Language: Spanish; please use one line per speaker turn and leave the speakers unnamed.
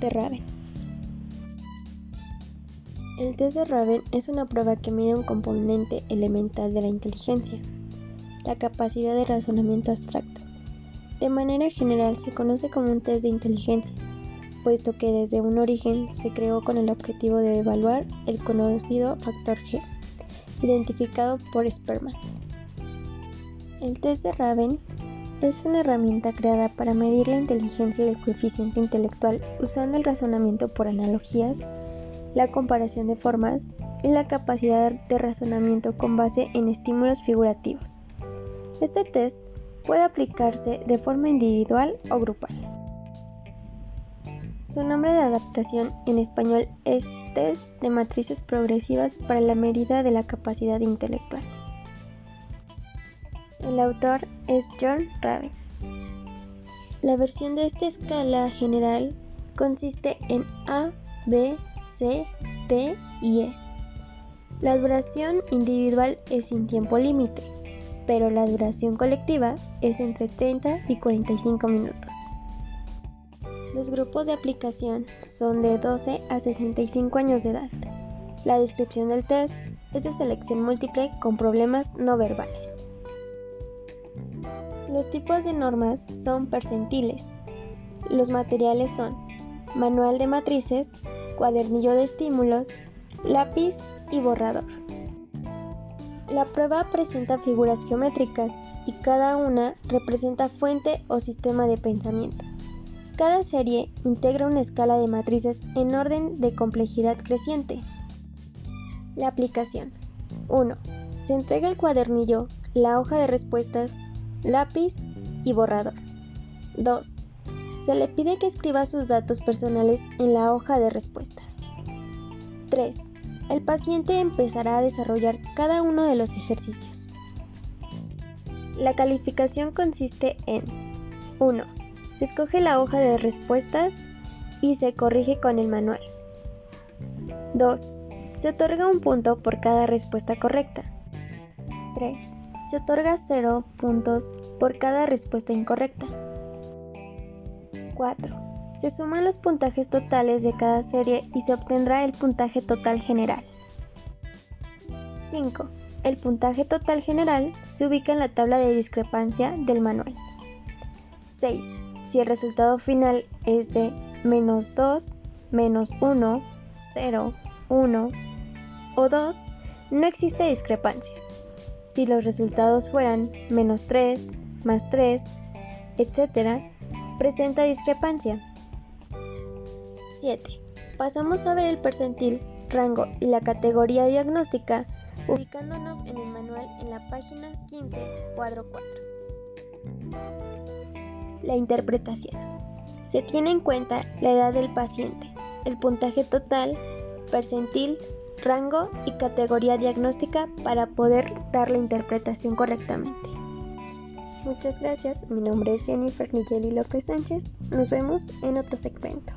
de. El test de Raven es una prueba que mide un componente elemental de la inteligencia, la capacidad de razonamiento abstracto. De manera general se conoce como un test de inteligencia, puesto que desde un origen se creó con el objetivo de evaluar el conocido factor G, identificado por Sperman. El test de Raven es una herramienta creada para medir la inteligencia del coeficiente intelectual usando el razonamiento por analogías, la comparación de formas y la capacidad de razonamiento con base en estímulos figurativos. Este test puede aplicarse de forma individual o grupal. Su nombre de adaptación en español es Test de Matrices Progresivas para la Medida de la Capacidad Intelectual. El autor es John Raven. La versión de esta escala general consiste en A, B, C, D y E. La duración individual es sin tiempo límite, pero la duración colectiva es entre 30 y 45 minutos. Los grupos de aplicación son de 12 a 65 años de edad. La descripción del test es de selección múltiple con problemas no verbales. Los tipos de normas son percentiles. Los materiales son manual de matrices, cuadernillo de estímulos, lápiz y borrador. La prueba presenta figuras geométricas y cada una representa fuente o sistema de pensamiento. Cada serie integra una escala de matrices en orden de complejidad creciente. La aplicación 1. Se entrega el cuadernillo, la hoja de respuestas lápiz y borrador. 2. Se le pide que escriba sus datos personales en la hoja de respuestas. 3. El paciente empezará a desarrollar cada uno de los ejercicios. La calificación consiste en 1. Se escoge la hoja de respuestas y se corrige con el manual. 2. Se otorga un punto por cada respuesta correcta. 3 se otorga 0 puntos por cada respuesta incorrecta. 4. Se suman los puntajes totales de cada serie y se obtendrá el puntaje total general. 5. El puntaje total general se ubica en la tabla de discrepancia del manual. 6. Si el resultado final es de menos 2, menos 1, 0, 1 o 2, no existe discrepancia si los resultados fueran menos 3, más 3, etc., presenta discrepancia. 7. Pasamos a ver el percentil, rango y la categoría diagnóstica ubicándonos en el manual en la página 15, cuadro 4. La interpretación. Se tiene en cuenta la edad del paciente, el puntaje total, percentil, rango y categoría diagnóstica para poder dar la interpretación correctamente. Muchas gracias, mi nombre es Jennifer Nigeli López Sánchez, nos vemos en otro segmento.